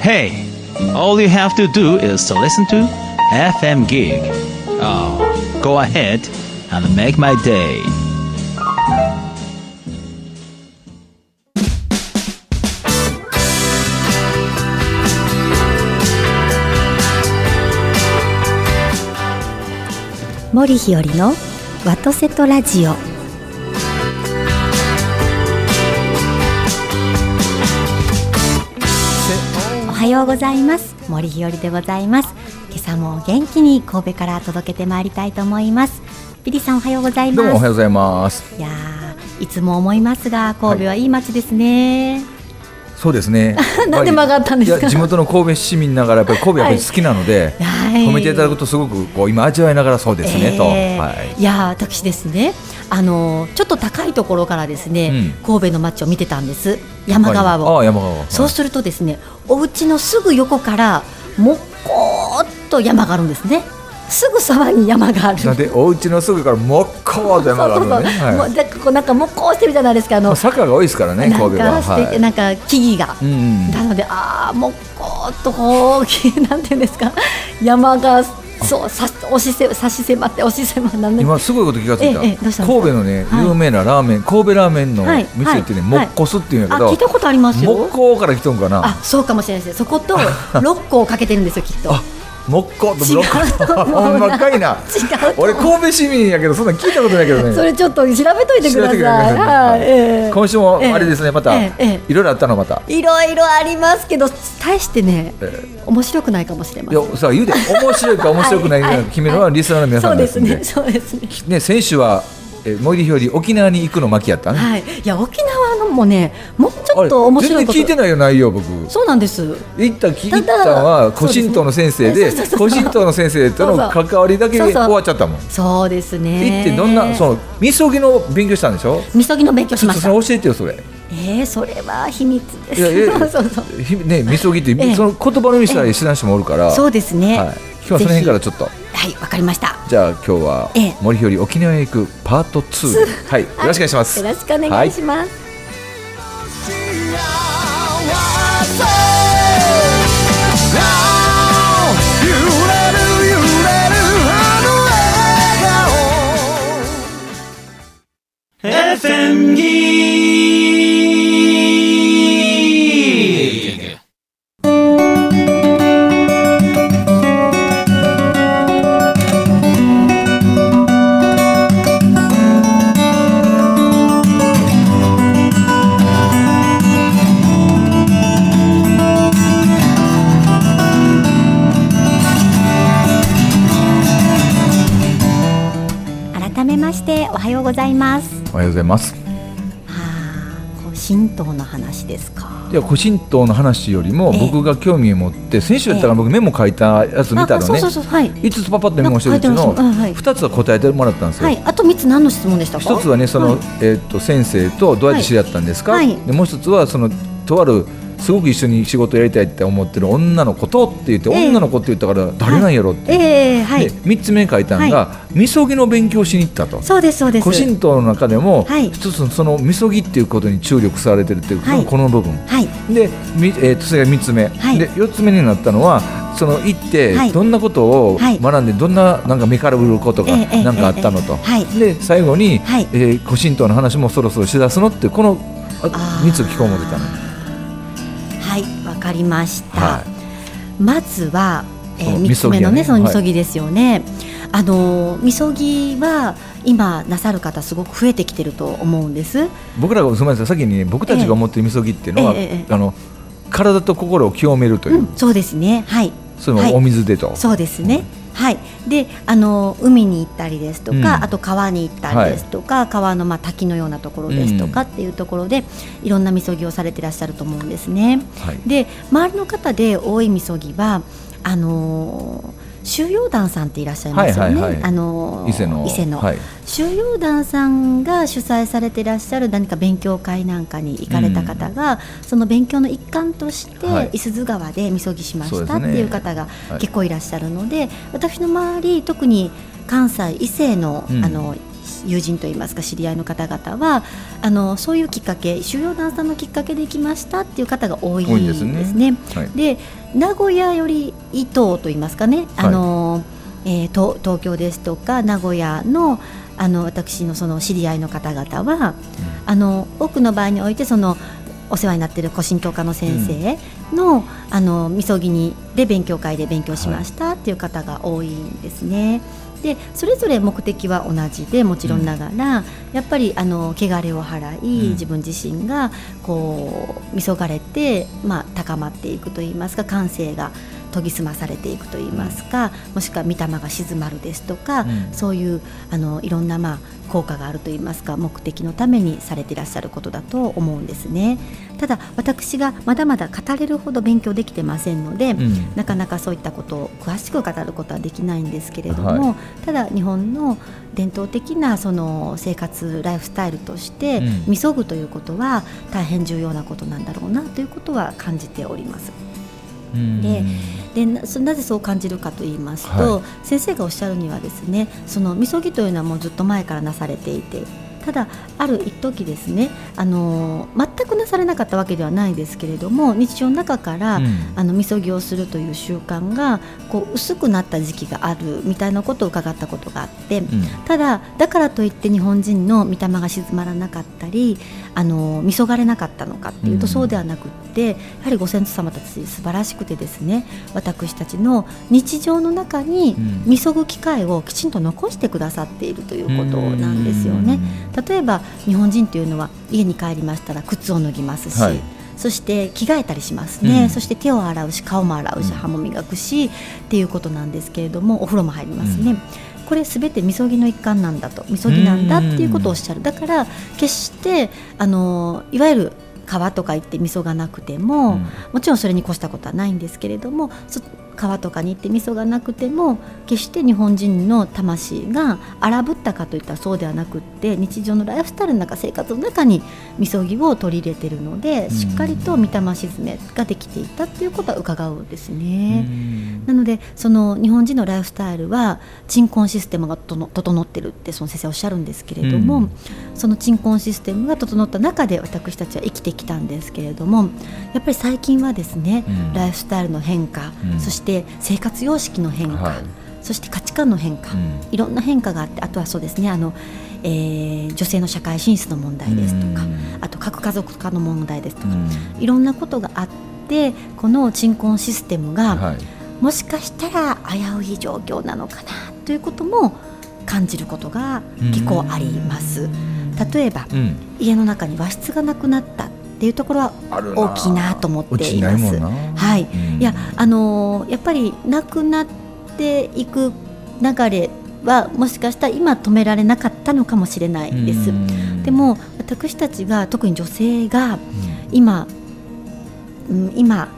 Hey, all you have to do is to listen to FM Gig. Oh, go ahead and make my day. Mori Hiori no Wato Radio. ようございます。森日和でございます。今朝も元気に神戸から届けてまいりたいと思います。ビリさんおはようございます。どうもおはようございます。いやーいつも思いますが神戸はいい街ですね、そうですね。なんで曲がったんですか？地元の神戸市民ながらやっぱり神戸やっぱり好きなので、はい。褒めていただくとすごくこう今味わいながらそうですね、と。えー。はい。いやー私ですねあのちょっと高いところからですね、うん神戸の街を見てたんです山川を、はい山川。そうするとですねお家のすぐ横からもっこーっと山があるんですねすぐそばに山があるなんでお家のすぐからもっこーと山があるのね。もはい。うだこうなんかもっこーしてるじゃないですかあのまあ坂が多いですからね神戸は。はい。なんか木々が、うんうん。なのでああもっこーっとこう なんていうんですか山がそうさ押しせ差し迫って押し迫ってなんで今すごいこと気がついた。神戸のねはい。有名なラーメン神戸ラーメンのはい店ってねはい。もっこすっていうんやけどあ聞い、たことありますよ。もっから来とんかな？あそうかもしれないですそこと 六個をかけてるんですよきっと。あもっこ違うと思うなほんまかいな。俺神戸市民やけどそんなん聞いたことないけどね。それちょっと調べといてください。はい、ええ今週もあれですね、またいろいろあったのまた。いろいろありますけど、大してね、え面白くないかもしれません。いやさあ言うで面白いか面白くないか決めるのはリスナーの皆さそうんでです。ね、そうですね。ね先週はえ森ひより沖縄に行くの巻やったね。はい、いや、沖縄のもね、もうちょっと面白いこと。全然聞いてないよ内容僕。そうなんです。行った聞いたは古神道の先生で古神道の先生との関わりだけで終わっちゃったもん。そうですね。行ってどんなそのみそぎの勉強したんでしょ？みそぎの勉強しました。教えてよそれ。ええそれは秘密です。いやいや そうそうねみそぎって、ええその言葉の意味さえ知らん人もおるから。そうですね。はい。今日はその辺からちょっと。はい、わかりました。じゃあ今日はええ森ひより沖縄へ行くパート2はいよろしくお願いしますよろしくお願いします。FM Gig. ようございます。はあ、神道の話ですか？では古神道の話よりもええ。僕が興味を持って先週やったら僕メモ書いたやつ見たらね。あそうそうそうはい。5つパパッとメモしてるうちのなんか書いてますうんはい。2つは答えてもらったんですよ。はい。あと三つ何の質問でしたか？1つはねそのはい。えーと先生とどうやって知り合ったんですか？はい。でもう1つはそのとあるすごく一緒に仕事やりたいって思ってる女の子とって言ってええ。女の子って言ったから誰なんやろって。ええはい。で。3つ目に書いたのがみそぎの勉強しに行ったと。そうですそうです。古神道の中でもはい。一つのそのみそぎっていうことに注力されてるっていうはい。この部分。はい。で、みえーとそれが3つ目、はい。で4つ目になったのはその行ってはい。どんなことをはい。学んでどんななんか目からうることがなんかあったのと、はい。で最後に、はい。えー古神道の話もそろそろしだすのってこのああー。3つ聞こう思ってたの、かりました。はまずは、えー、その三つ目のねみそぎやねそのみそぎですよね。あのみそぎは今なさる方すごく増えてきてると思うんです。僕らがすみません先にね僕たちが思ってるみそぎっていうのは、ええええええあの体と心を清めるという、うん、そうですね。はい。はいそれもお水でと。そうですね。はい、であの海に行ったりですとか、うんあと川に行ったりですとか、川のまあ滝のようなところですとかっていうところで、いろんなみそぎをされてらっしゃると思うんですね。はいで周りの方で多いみそぎはあのー収容団さんっていらっしゃいますよね。はいはいはい。あのー伊勢の。伊勢の、はい。収容団さんが主催されていらっしゃる何か勉強会なんかに行かれた方が、その勉強の一環として、はい。伊豆川でみそぎしましたっていう方がはい。結構いらっしゃるので、私の周り特に関西伊勢の,、うん。あの友人といいますか知り合いの方々はあのそういうきっかけ収容段差のきっかけで行きましたっていう方が多いんですね。ですね。はい。で名古屋より伊東といいますかね、あのえー東東京ですとか名古屋のあの私のその知り合いの方々は、あの多くの場合においてそのお世話になっている古神道科の先生の,、あのみそぎにで勉強会で勉強しましたっていう方が多いんですね。でそれぞれ目的は同じでもちろんながら、やっぱりあの汚れを払い、うん。自分自身がこうみそがれて、まあ、高まっていくといいますか感性が研ぎ澄まされていくといいますか、もしくは御霊が静まるですとか、うん。そういうあのいろんな、まあ、効果があるといいますか目的のためにされていらっしゃることだと思うんですね。ただ私がまだまだ語れるほど勉強できてませんので、うんなかなかそういったことを詳しく語ることはできないんですけれども、はいただ日本の伝統的なその生活ライフスタイルとして、うんみそぐということは大変重要なことなんだろうなということは感じております。うん。ででなぜそう感じるかと言いますと、は先生がおっしゃるにはですねそのみそぎというのはもうずっと前からなされていてただある一時ですねあの全くなされなかったわけではないですけれども日常の中から、うん。あのみそぎをするという習慣がこう薄くなった時期があるみたいなことを伺ったことがあって、うん。ただだからといって日本人の御霊が静まらなかったりあのみそがれなかったのかっていうと、うん。そうではなくってやはりご先祖様たち素晴らしくてですね私たちの日常の中にうん。みそぐ機会をきちんと残してくださっているということなんですよね。例えば日本人というのは家に帰りましたら靴を脱ぎますし、はい。そして着替えたりしますね、うん。そして手を洗うし顔も洗うしうん。歯も磨くし、っていうことなんですけれどもお風呂も入りますね、これすべてみそぎの一環なんだと。みそぎなんだっていうことをおっしゃる。だから決してあのいわゆる川とか行ってみそがなくても、うん。もちろんそれに越したことはないんですけれどもそ川とかに行って味噌がなくても決して日本人の魂が荒ぶったかといったらそうではなくって日常のライフスタイルの中生活の中にみそぎを取り入れているので、うん。しっかりと御霊沈めができていたっていうことは伺うんですね。うん。なのでその日本人のライフスタイルは鎮魂システムが整ってるってその先生おっしゃるんですけれども、うん。その鎮魂システムが整った中で私たちは生きてきたんですけれどもやっぱり最近はですね、うん。ライフスタイルの変化、うん。そして生活様式の変化、はい。そして価値観の変化、うん。いろんな変化があってあとはそうですねあの、えー女性の社会進出の問題ですとか、うん。あと核家族化の問題ですとか、うん。いろんなことがあってこの鎮魂システムが、はい。もしかしたら危うい状況なのかなということも感じることが結構あります。例えばうん。家の中に和室がなくなったっていうところは大きいなと思っています。いはい。うん。いやあのーやっぱりなくなっていく流れはもしかしたら今止められなかったのかもしれないです。うん。でも私たちが特に女性がうん。今、うん、今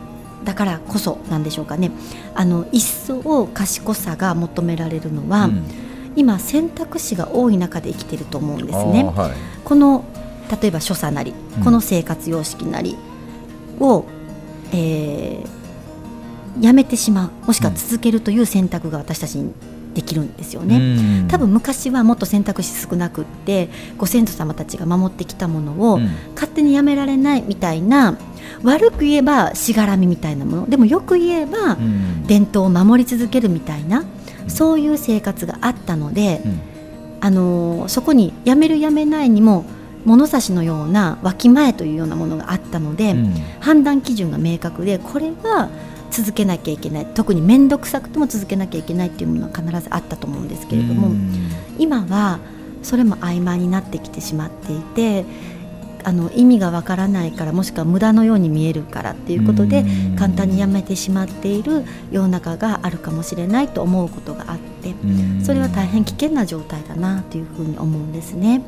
だからこそなんでしょうかね。あの一層賢さが求められるのは、うん。今選択肢が多い中で生きてると思うんですね。はい。この例えば所作なりうん。この生活様式なりを、えーやめてしまうもしくは続けるという選択が私たちにできるんですよね。うん。多分昔はもっと選択肢少なくってご先祖様たちが守ってきたものを、うん。勝手にやめられないみたいな悪く言えばしがらみみたいなもの。でもよく言えば、うん。伝統を守り続けるみたいなそういう生活があったので、うん。あのーそこにやめるやめないにも物差しのようなわきまえというようなものがあったので、うん。判断基準が明確でこれは続けなきゃいけない。特に面倒くさくても続けなきゃいけないっていうものは必ずあったと思うんですけれども、うん。今はそれも曖昧になってきてしまっていてあの意味がわからないからもしくは無駄のように見えるからっていうことでうん。簡単にやめてしまっている世の中があるかもしれないと思うことがあってうん。それは大変危険な状態だなというふうに思うんですね。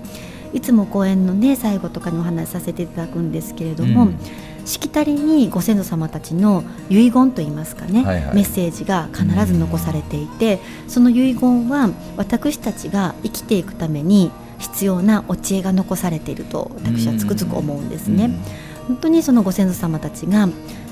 いつも講演のね最後とかにお話しさせていただくんですけれども、うん。しきたりにご先祖様たちの遺言といいますかね、はいはい。メッセージが必ず残されていて、その遺言は私たちが生きていくために必要なお知恵が残されていると私はつくづく思うんですね。本当にそのご先祖様たちが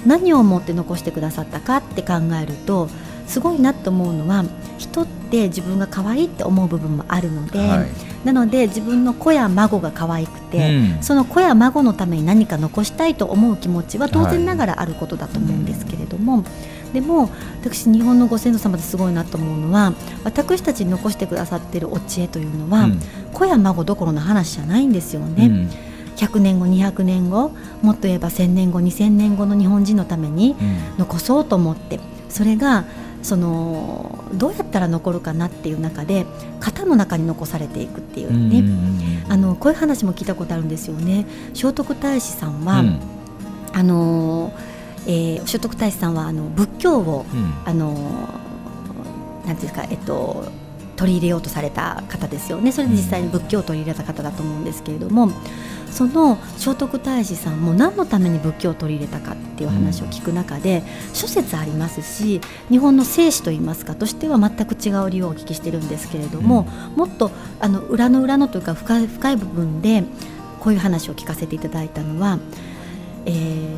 何を思って残してくださったかって考えるとすごいなと思うのは人って自分が可愛いって思う部分もあるので、はいなので自分の子や孫が可愛くて、うん。その子や孫のために何か残したいと思う気持ちは当然ながらあることだと思うんですけれども、でも私日本のご先祖様ですごいなと思うのは私たちに残してくださっているお知恵というのは、うん。子や孫どころの話じゃないんですよね。うん。100年後200年後もっと言えば1000年後2000年後の日本人のためにうん。残そうと思ってそれがそのどうやったら残るかなっていう中で型の中に残されていくっていううんね、うんあのこういう話も聞いたことあるんですよね。聖徳太子さんは、うん。あのえー聖徳太子さんはあの仏教をうん。あのなんていうんですかえっと取り入れようとされた方ですよね。それで実際に仏教を取り入れた方だと思うんですけれども、その聖徳太子さんも何のために仏教を取り入れたかっていう話を聞く中で、諸説ありますし日本の聖史といいますかとしては全く違う理由をお聞きしてるんですけれども、もっとあの裏の裏のというか深い深い部分でこういう話を聞かせていただいたのは、えー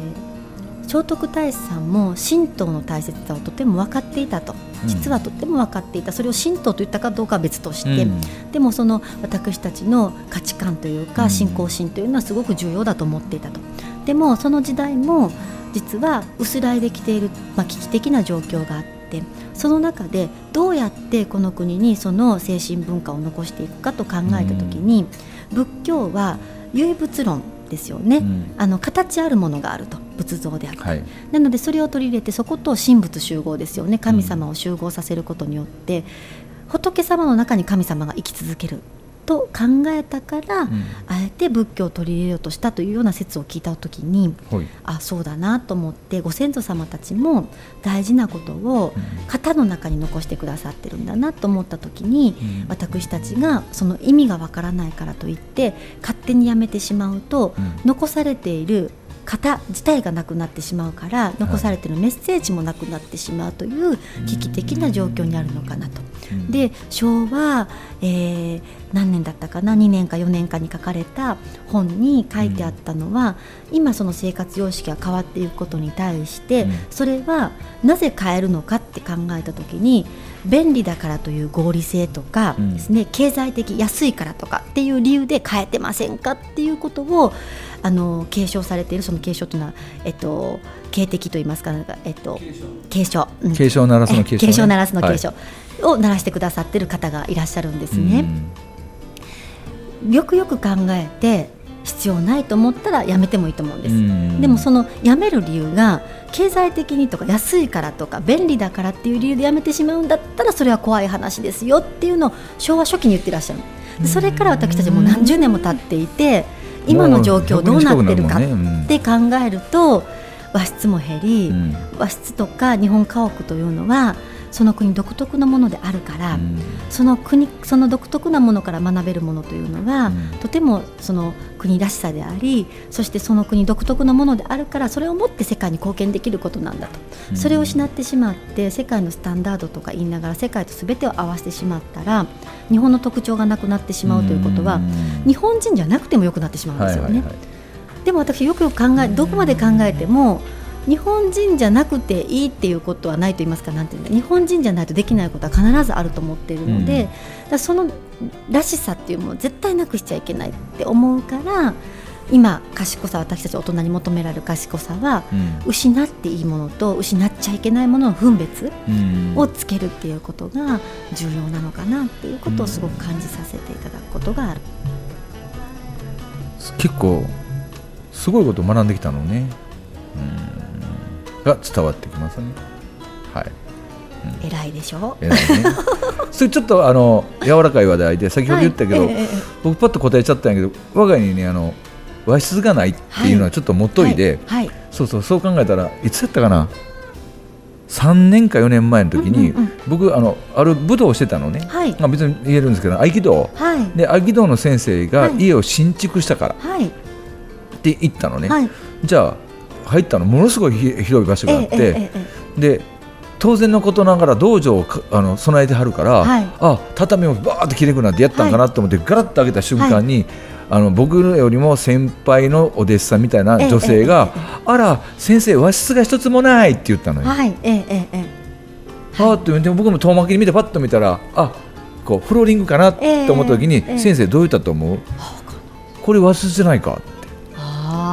聖徳太子さんも神道の大切さをとても分かっていたと。うん実はとても分かっていた。それを神道と言ったかどうかは別として、うん。でもその私たちの価値観というかうん。信仰心というのはすごく重要だと思っていたと。でもその時代も実は薄らいできている、まあ、危機的な状況があってその中でどうやってこの国にその精神文化を残していくかと考えた時に、仏教は唯物論ですよね、うん。あの形あるものがあると仏像であったりはい。なのでそれを取り入れてそこと神仏集合ですよね。神様を集合させることによって、仏様の中に神様が生き続けると考えたから、うん。あえて仏教を取り入れようとしたというような説を聞いた時にはい。あそうだなと思ってご先祖様たちも大事なことを型の中に残してくださってるんだなと思った時に、うん。私たちがその意味がわからないからといって勝手にやめてしまうと、うん。残されている型自体がなくなってしまうから残されているメッセージもなくなってしまうという危機的な状況にあるのかなと。うん。で昭和、えー何年だったかな2年か4年かに書かれた本に書いてあったのは、今その生活様式が変わっていくことに対して、うん。それはなぜ変えるのかって考えた時に便利だからという合理性とかうんですね、経済的安いからとかっていう理由で変えてませんかっていうことをあの継承されているその継承というのは、えっと、警的といいますかなんか、えっと、継承、うん。警鐘を鳴らすの警鐘ね。え継承鳴らすの継承。はいを鳴らしてくださってる方がいらっしゃるんですね。よくよく考えて必要ないと思ったらやめてもいいと思うんです。うん。でもそのやめる理由が経済的にとか安いからとか便利だからっていう理由でやめてしまうんだったらそれは怖い話ですよっていうのを昭和初期に言ってらっしゃる。でそれから私たちもう何十年も経っていて今の状況どうなってるかって考えると和室も減り、うん。和室とか日本家屋というのはその国独特のものであるから、うん。その国その独特なものから学べるものというのは、うん。とてもその国らしさでありそしてその国独特のものであるからそれをもって世界に貢献できることなんだと、うん。それを失ってしまって世界のスタンダードとか言いながら世界と全てを合わせてしまったら日本の特徴がなくなってしまうということは、日本人じゃなくてもよくなってしまうんですよね。はいはいはい。でも私よくよく考えどこまで考えても日本人じゃなくていいっていうことはないと言いますかなんていう日本人じゃないとできないことは必ずあると思っているので、うん。そのらしさっていうものを絶対なくしちゃいけないって思うから今賢さ私たち大人に求められる賢さはうん。失っていいものと失っちゃいけないものの分別うん。をつけるっていうことが重要なのかなっていうことをすごく感じさせていただくことがある。結構すごいことを学んできたのね、うん、が伝わってきますね。はい。偉いでしょ？偉いね。それちょっとあの柔らかい話題で先ほど言ったけど、はい。え僕パッと答えちゃったんやけど我が家にねあの和室がないっていうのはちょっともっといで、はい。はい。そうそうそう考えたらいつやったかな？3年か4年前の時に、うんうんうん。僕あのある武道をしてたのね、はい。まあ、別に言えるんですけど合気道。はい。で合気道の先生がはい。家を新築したから。はい。って言ったのね、はい。じゃあ入ったのものすごいひ広い場所があって、で当然のことながら道場をかあの備えてはるから、はい。あ畳をバーってきれいくなってやったんかなと思って、ガラッと開けた瞬間に、あの僕よりも先輩のお弟子さんみたいな女性が、ええあら先生和室が一つもないって言ったのよ。はいええええええ。あーってでも僕も遠巻きに見てパッと見たらあこうフローリングかなって思った時に、ええ先生どう言ったと思う？これ和室じゃないかって。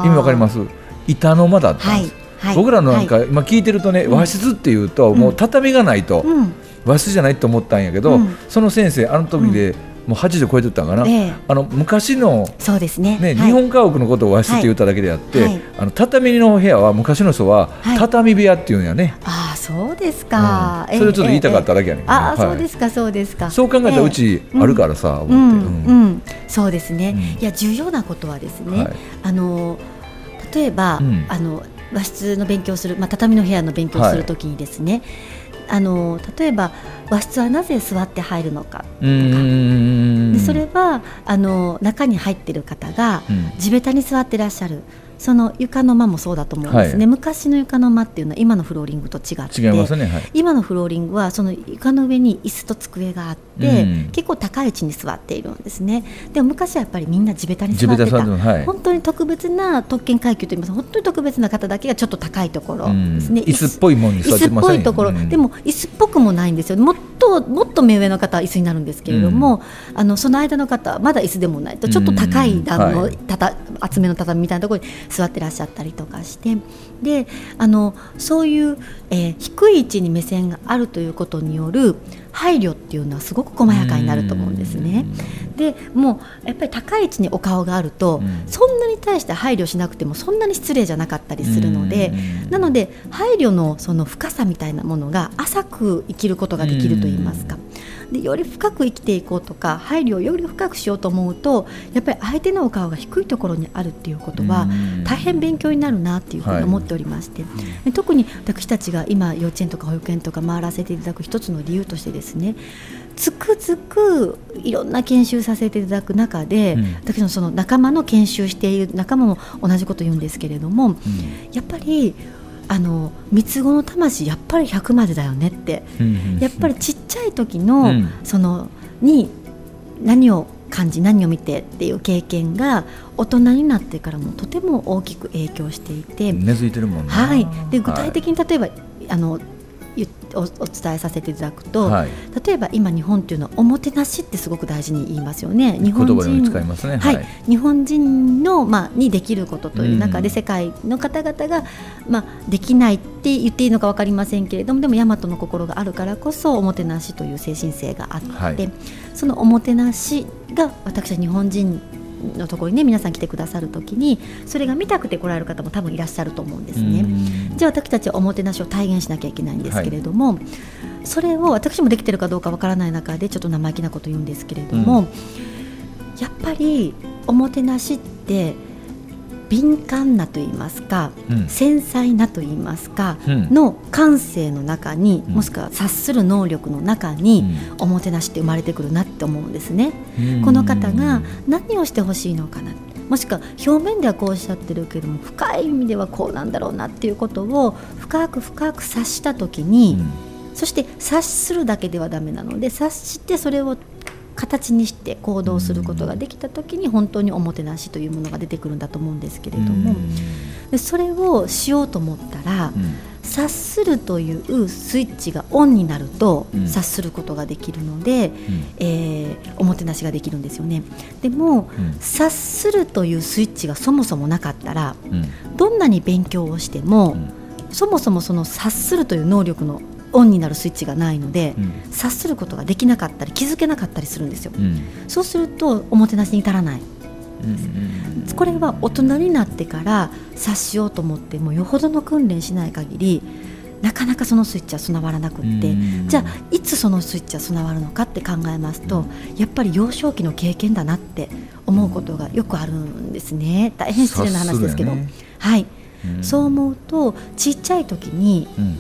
意味わかりますす？板の間だったんです、はい、僕らのなんか、はい。今聞いてるとね、うん。和室っていうともう畳がないと、うん。和室じゃないと思ったんやけど、うん。その先生あの時でもう80超えてたんかな、ええ。あの昔のそうですね。ね、はい。日本家屋のことを和室って言っただけであって、はい。はいあの畳の部屋は昔の人ははい。畳部屋っていうんやね、ああそうですか、うん。それをちょっと言いたかっただけやねんけどああ、はい。そうですかそうですか。そう考えたらうちあるからさ、うん、思って、うん。うん。そうですね、うん。いや重要なことはですね、はい。あの例えば、うん。あの和室の勉強する、まあ、畳の部屋の勉強をするときにですね、あの例えば和室はなぜ座って入るのかうーん。でそれはあの中に入ってる方がうん。地べたに座ってらっしゃるその床の間もそうだと思うんですね、はい。昔の床の間っていうのは今のフローリングと違って違いますね。はい。今のフローリングはその床の上に椅子と机があって、うん。結構高い位置に座っているんですね。でも昔はやっぱりみんな地べたに座ってた。はい。本当に特別な特権階級といいますか本当に特別な方だけがちょっと高いところですね、うん。椅子っぽいもんに座椅子っってましたね。ぽいところ、うん。でも椅子っぽくもないんですよ。もっともっと目上の方は椅子になるんですけれども、あのその間の方はまだ椅子でもないとちょっと高いうん段の、はい。たた厚めの畳みたいなところに座ってらっしゃったりとかしてであのそういう、えー低い位置に目線があるということによる配慮っていうのはすごく細やかになると思うんですね。でもうやっぱり高い位置にお顔があると、うんそんなに対して配慮しなくてもそんなに失礼じゃなかったりするので、うんなので配慮のその深さみたいなものが浅く生きることができるといいますか。でより深く生きていこうとか配慮をより深くしようと思うとやっぱり相手のお顔が低いところにあるっていうことはうん。大変勉強になるなっていうふうに思っておりまして、で特に私たちが今幼稚園とか保育園とか回らせていただく一つの理由としてですねつくづくいろんな研修させていただく中で、うん。私のその仲間の研修している仲間も同じこと言うんですけれどもやっぱりあの三つ子の魂やっぱり100までだよねって。うんやっぱりちっちゃい時の、うん。そのに何を感じ何を見てっていう経験が大人になってからもとても大きく影響していて、根付いてるもんねはい、で具体的に例えば、あのゆおお伝えさせていただくと、はい。例えば今日本っていうのはおもてなしってすごく大事に言いますよね。日本人使いますね。はい。はい。日本人の、まあ、にできることという中で、うん。世界の方々が、まあ、できないって言っていいのか分かりませんけれどもでも大和の心があるからこそおもてなしという精神性があって、はい。そのおもてなしが私は日本人のところにね皆さん来てくださるときにそれが見たくて来られる方も多分いらっしゃると思うんですね。うん。じゃあ私たちはおもてなしを体現しなきゃいけないんですけれども、それを私もできてるかどうかわからない中でちょっと生意気なこと言うんですけれども、うん。やっぱりおもてなしって敏感なと言いますか、うん。繊細なと言いますか、うん。の感性の中に、うん。もしくは察する能力の中に、うん。おもてなしって生まれてくるなって思うんですね。うん。この方が何をしてほしいのかなもしくは表面ではこうおっしゃってるけども深い意味ではこうなんだろうなっていうことを深く深く察した時に、そして察するだけではダメなので察してそれを形にして行動することができた時に本当におもてなしというものが出てくるんだと思うんですけれども、でそれをしようと思ったら、うん。察するというスイッチがオンになると、うん。察することができるので、うん。えーおもてなしができるんですよね。でも、うん。察するというスイッチがそもそもなかったらうん。どんなに勉強をしても、そもそもその察するという能力のオンになるスイッチがないので、うん。察することができなかったり気づけなかったりするんですよ、うん。そうするとおもてなしに至らない。うんこれは大人になってから察しようと思ってもよほどの訓練しない限りなかなかそのスイッチは備わらなくって、うん。じゃあいつそのスイッチは備わるのかって考えますと、やっぱり幼少期の経験だなって思うことがよくあるんですね。大変失礼な話ですけど、ね。はい、うん。そう思うとちっちゃい時にうん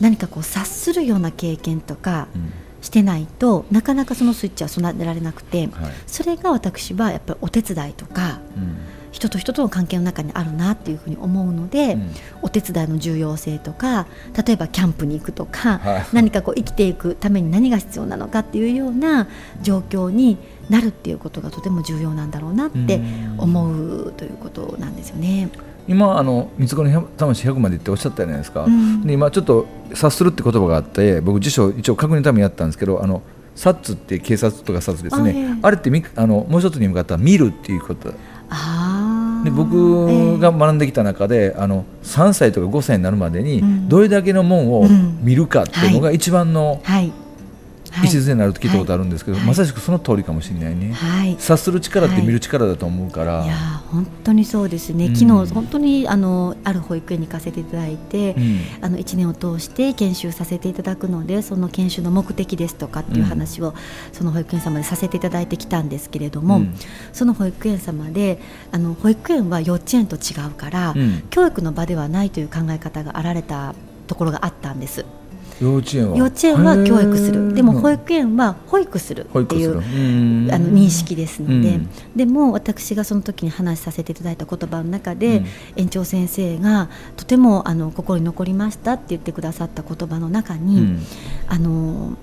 何かこう察するような経験とかうん。してないとなかなかそのスイッチは備えられなくて、はい。それが私はやっぱりお手伝いとかうん。人と人との関係の中にあるなっていうふうに思うので、うん。お手伝いの重要性とか例えばキャンプに行くとか、はい。何かこう生きていくために何が必要なのかっていうような状況になるっていうことがとても重要なんだろうなってうん。思うということなんですよね。今あの三つ子の魂100までっておっしゃったじゃないですか、うん。で今ちょっと察するって言葉があって僕辞書一応確認のためにやったんですけどあのサッツって警察とかサッツですね。あええ。あれってみあのもう一つに向かったら見るっていうこと。で僕が学んできた中で、あの3歳とか5歳になるまでにうん。どれだけのもんをうん。見るかっていうのが一番のはいはい礎になると聞いたことあるんですけど、はい。まさしくその通りかもしれないね、はい。察する力って見る力だと思うから、い。やー本当にそうですね、うん。昨日本当にあのある保育園に行かせていただいて、うん。あの1年を通して研修させていただくのでその研修の目的ですとかっていう話を、その保育園様でさせていただいてきたんですけれども、うん。その保育園様であの保育園は幼稚園と違うから、うん。教育の場ではないという考え方があられたところがあったんです幼稚園は？幼稚園は教育する。でも保園育園は保育するっていううんあの認識ですので、うん。でも私がその時に話させていただいた言葉の中で、うん。園長先生がとてもあの心に残りましたって言ってくださった言葉の中に、うん。あの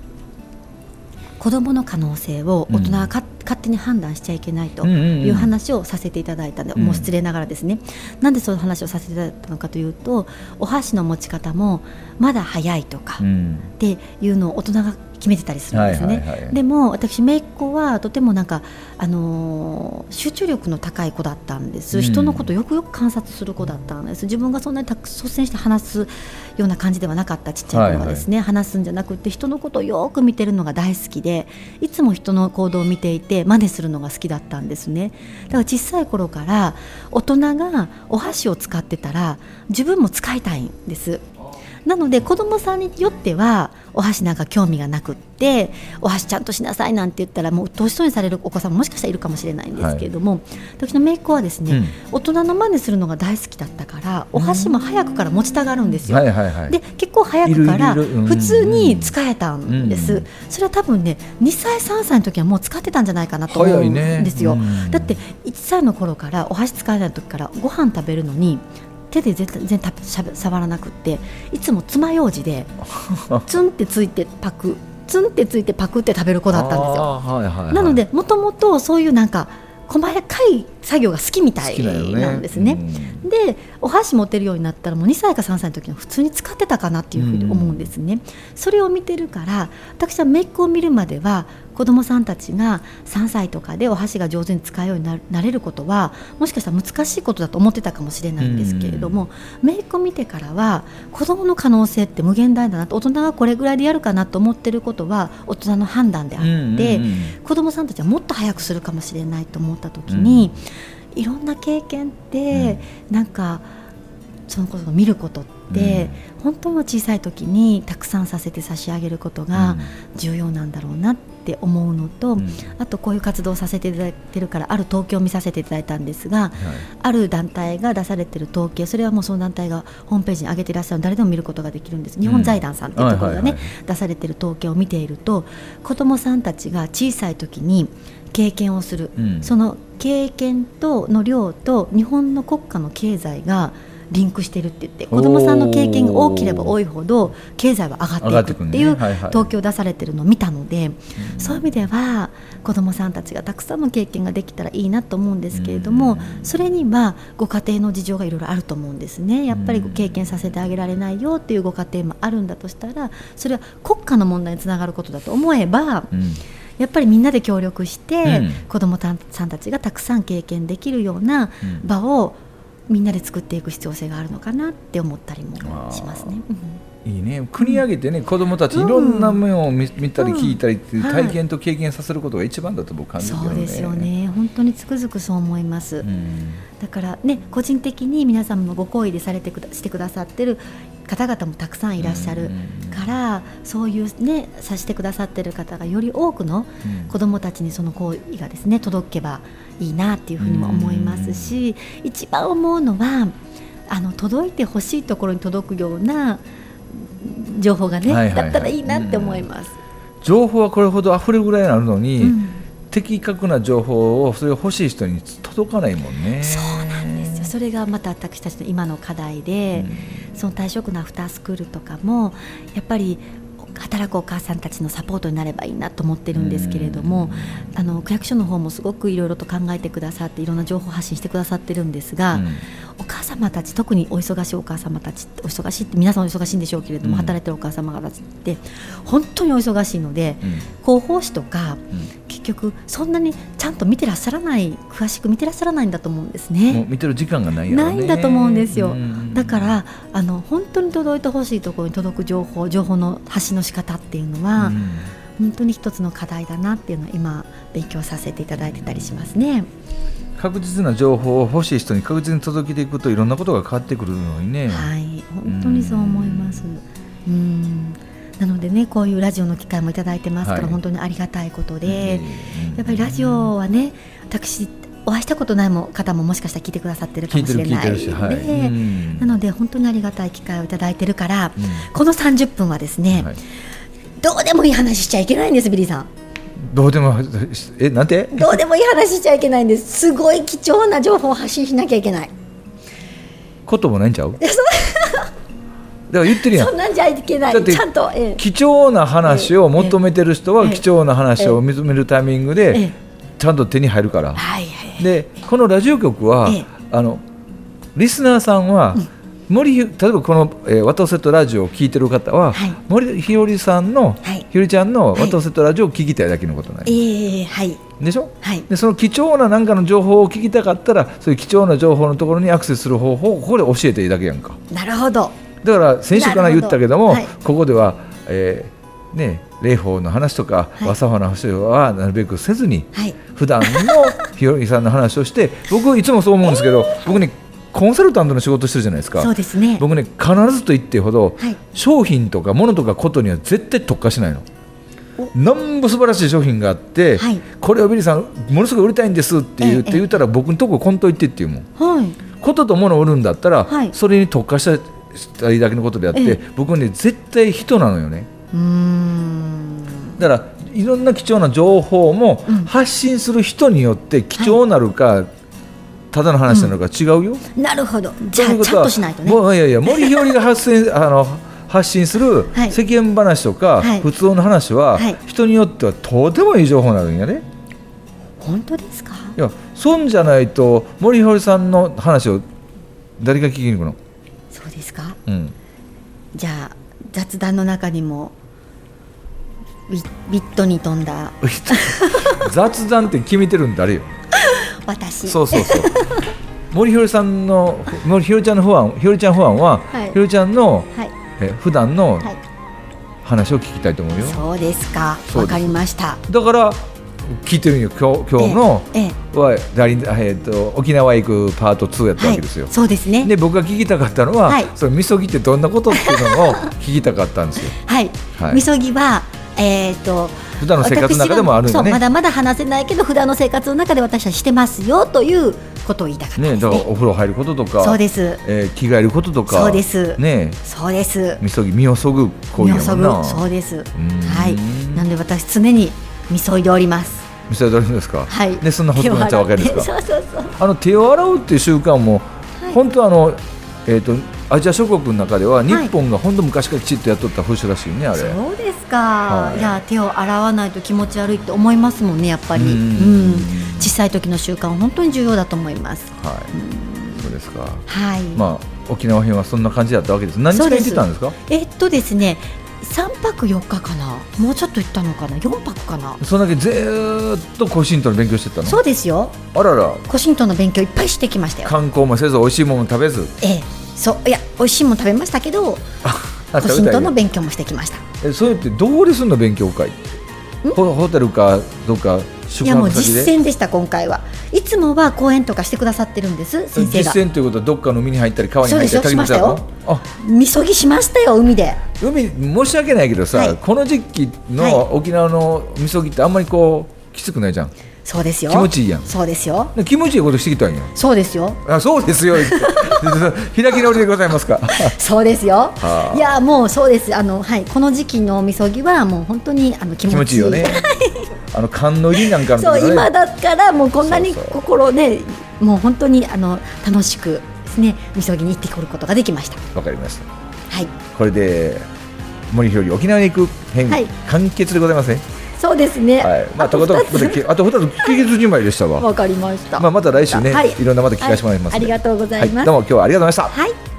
子どもの可能性を大人がか、勝手に判断しちゃいけないという話をさせていただいたんで、うん。もう失礼ながらですね。なんでその話をさせていただいたのかというとお箸の持ち方もまだ早いとか、うん。っていうのを大人が決めてたりするんですね。はいはいはい。でも私姪っ子はとてもなんか、あのー集中力の高い子だったんです、うん。人のことをよくよく観察する子だったんです。自分がそんなにたく率先して話すような感じではなかったちっちゃい頃はですね、話すんじゃなくて人のことをよく見てるのが大好きでいつも人の行動を見ていて真似するのが好きだったんですね。だから小さい頃から大人がお箸を使ってたら自分も使いたいんですなので子供さんによってはお箸なんか興味がなくってお箸ちゃんとしなさいなんて言ったらもう鬱陶しそうにされるお子さんももしかしたらいるかもしれないんですけれども、私の姪っ子はですね、大人の真似するのが大好きだったからお箸も早くから持ちたがるんですよ。はいはいはい。で結構早くから普通に使えたんです、うんそれは多分ね2歳3歳の時はもう使ってたんじゃないかなと思うんですよ、うんだって1歳の頃からお箸使えない時からご飯食べるのに手で全然たしゃべ触らなくっていつも爪楊枝で ツンってついてパクツンってついてパクって食べる子だったんですよはいはいはいなのでもともとそういうなんか細かい作業が好きみたいなんですね。うんでお箸持てるようになったらもう2歳か3歳の時に普通に使ってたかなっていうふうに思うんですね。それを見てるから私は姪っ子を見るまでは子どもさんたちが3歳とかでお箸が上手に使うようにななれることはもしかしたら難しいことだと思ってたかもしれないんですけれども姪っ子見てからは子どもの可能性って無限大だなと大人がこれぐらいでやるかなと思ってることは大人の判断であって。子どもさんたちはもっと早くするかもしれないと思った時に、いろんな経験って、なんかそのことを見ることって、本当に小さい時にたくさんさせて差し上げることが重要なんだろうなって思うのと、うん。あとこういう活動をさせていただいてるからある統計を見させていただいたんですが、はい。ある団体が出されている統計それはもうその団体がホームページに上げていらっしゃる誰でも見ることができるんです。日本財団さんっていうところがね、出されている統計を見ていると子どもさんたちが小さい時に経験をする、うん。その経験との量と日本の国家の経済がリンクしてるって言って子どもさんの経験が大きれば多いほど経済は上がっていくっていう上がってくるね。はいはい統計を出されてるのを見たので、そういう意味では子どもさんたちがたくさんの経験ができたらいいなと思うんですけれども、それにはご家庭の事情がいろいろあると思うんですね。やっぱり経験させてあげられないよっていうご家庭もあるんだとしたらそれは国家の問題につながることだと思えば、うん。やっぱりみんなで協力して、うん。子どもさんたちがたくさん経験できるようなうん。場をみんなで作っていく必要性があるのかなって思ったりもしますね。うん。いいね。国挙げてね、子供たちいろんな面を見見たり聞いたりっていう体験と経験させることが一番だと僕感じるけどね。そうですよね。本当につくづくそう思います、うん。だからね個人的に皆様のご好意でされてくだしてくださってる方々もたくさんいらっしゃるから、そういうねさしてくださってる方がより多くのうん。子どもたちにその行為がですね届けばいいなっていうふうにも思いますし、一番思うのはあの届いてほしいところに届くような情報がね、はいはいはい。だったらいいなって思います。情報はこれほど溢れるぐらいあるのに、うん。的確な情報をそれを欲しい人に届かないもんね。そうなんですよ。それがまた私たちの今の課題で、うん。その退職のアフタースクールとかもやっぱり働くお母さんたちのサポートになればいいなと思ってるんですけれども、あの区役所の方もすごくいろいろと考えてくださっていろんな情報発信してくださってるんですが、うん。お母様たち特にお忙しいお母様たちお忙しいって皆さんお忙しいんでしょうけれども、うん。働いてるお母様たちって本当にお忙しいので、うん。広報誌とか結局そんなにちゃんと見てらっしゃらない詳しく見てらっしゃらないんだと思うんですもうね。見てる時間がないね。ないんだと思うんですよ。うんだからあの本当に届いてほしいところに届く情報情報の発信の仕方っていうのは、うん。本当に一つの課題だなっていうのを今勉強させていただいてたりしますね。確実な情報を欲しい人に確実に届けていくといろんなことが変わってくるのにね、はい、本当にそう思います。うん、なのでね、こういうラジオの機会もいただいてますから、はい。本当にありがたいことうんで、やっぱりラジオはね、私お会いしたことないも方ももしかしたら聞いてくださってるかもしれない。のてるし、はい。なので本当にありがたい機会をいただいてるから、うん。この30分はですね、はい。どうでもいい話しちゃいけないんです、ビリーさん。どうでもえなんて？どうでもいい話しちゃいけないんです。すごい貴重な情報を発信しなきゃいけない。こともないんちゃう？だから言ってるやん。そんなんじゃいけない。ちゃんと、ええ。貴重な話を求めてる人はええ。貴重な話を認めるタイミングえでえちゃんと手に入るから。はいはい。でこのラジオ局は、ええ。あのリスナーさんは、森ひ例えばこの「えー、ワトセットラジオ」を聞いてる方は、はい。森ひよりさんの、はい。ひよりちゃんの「はい。ワトセットラジオ」を聞きたいだけのことない、ええはい。でしょ？はい。でその貴重な何かの情報を聞きたかったらそういう貴重な情報のところにアクセスする方法をここで教えていいだけやんか。なるほど。だから先週から言ったけどもはい。ここでは、えーね、霊法の話とか、はい。和作法の話はなるべくせずにはい。普段の ひよりさんの話をして僕いつもそう思うんですけど、僕ねコンサルタントの仕事してるじゃないですか。そうですね。僕ね必ずと言ってほど、はい。商品とか物とかことには絶対特化しないの。なんぼ素晴らしい商品があって、はい。これをビリーさんものすごい売りたいんですって言ってええ言ったら僕のとここんといてっていうもん。はい。ことと物を売るんだったら、はい。それに特化したしたいだけのことであって、ええ。僕ね絶対人なのよね。だからいろんな貴重な情報もうん。発信する人によって貴重なるか、ただの話なのか違うよ、なるほど。じゃあちゃんとしないとね。もういやいや 森ひよりが発信 あの発信するはい。世間話とか、はい。普通の話は、はい。人によってはとてもいい情報になるんやね。本当ですか？いや損じゃないと森ひよりさんの話を誰が聞きに行くの、そうですか？うん、じゃあ雑談の中にもビビットに飛んだ雑談って決めてるん誰よ 私。そうそうそう森ひよりさんの森ひよりちゃんの不安ひよりちゃん不安は、はいひよりちゃんのはいえ普段のはい。話を聞きたいと思うよ、そうですか。わかりました。だから聞いてるんよ今日今日の、ええええはダリンえー、と沖縄行くパート2やったわけですよ、そうですね。で僕が聞きたかったのは、はいそのみそぎってどんなことっていうのを聞きたかったんですよはい。はいみそぎはえっ、と。普段の生活の中でもあるんだねまだまだ話せないけど普段の生活の中で私はしてますよということを言いたかったね。ねだからお風呂入ることとかそうです。えー着替えることとかそうですねそうです。みそぎ身をそぐ行為やもんなそうです。んはい。なんで私常にみそいでおります。みそぎどれるんですか、はい。でそんなことになっちゃうわけですか？そうそうそう。あの手を洗うっていう習慣も、はい本当あのえっ、とアジア諸国の中では日はい本が本当昔からきちっとやっとった風習らしいねあれ。そうですか、はいい、や手を洗わないと気持ち悪いって思いますもんねやっぱりううんん小さい時の習慣は本当に重要だと思いますはい。そうですか。はい、まあ沖縄編はそんな感じだったわけです。何日間行ってたんですか？えっとですね3泊4日かな？もうちょっと行ったのかな？4泊かな？そんだけずーっとコシントの勉強してたの？そうですよあらら。コシントンの勉強いっぱいしてきましたよ観光もせず美味しいものも食べず？ええそういや美味しいもの食べましたけど あコシントンの勉強もしてきましたえそうやってどうですんの勉強会？って。ホホテルかどっか宿いやもう。実践でした今回は。いつもは講演とかしてくださってるんです先生が。実践ということはどっかの海に入ったり川に入ったりそうですよ滝に入ったみそぎしましたよ海で。海申し訳ないけどさ、はい。この時期はい。の沖縄のみそぎってあんまりこうきつくないじゃんそうですよ。気持ちいいやん。そうですよ。で気持ちいいことしてきたんよそうですよ。あそうですよ。開き直りでございますか。そうですよ。はあ。いやもうそうです。あのはい。この時期のみそぎはもう本当にあの気気持ちいい。持ちいいよね。あの寒の入りなんかそう今だからもうこんなに心ねもう本当にあの楽しくですねみそぎに行ってくることができました。わかりました。はい。これで森ひより沖縄に行く編、はい。完結でございますねそうですね。はい、まあ、とことん、あと二つ聞き辻枚でしたわ。わかりました。まあ、また来週ね、はいいろんなまた聞かせてもらいますんで、はいありがとうございますはどうも今日はありがとうございました。はい。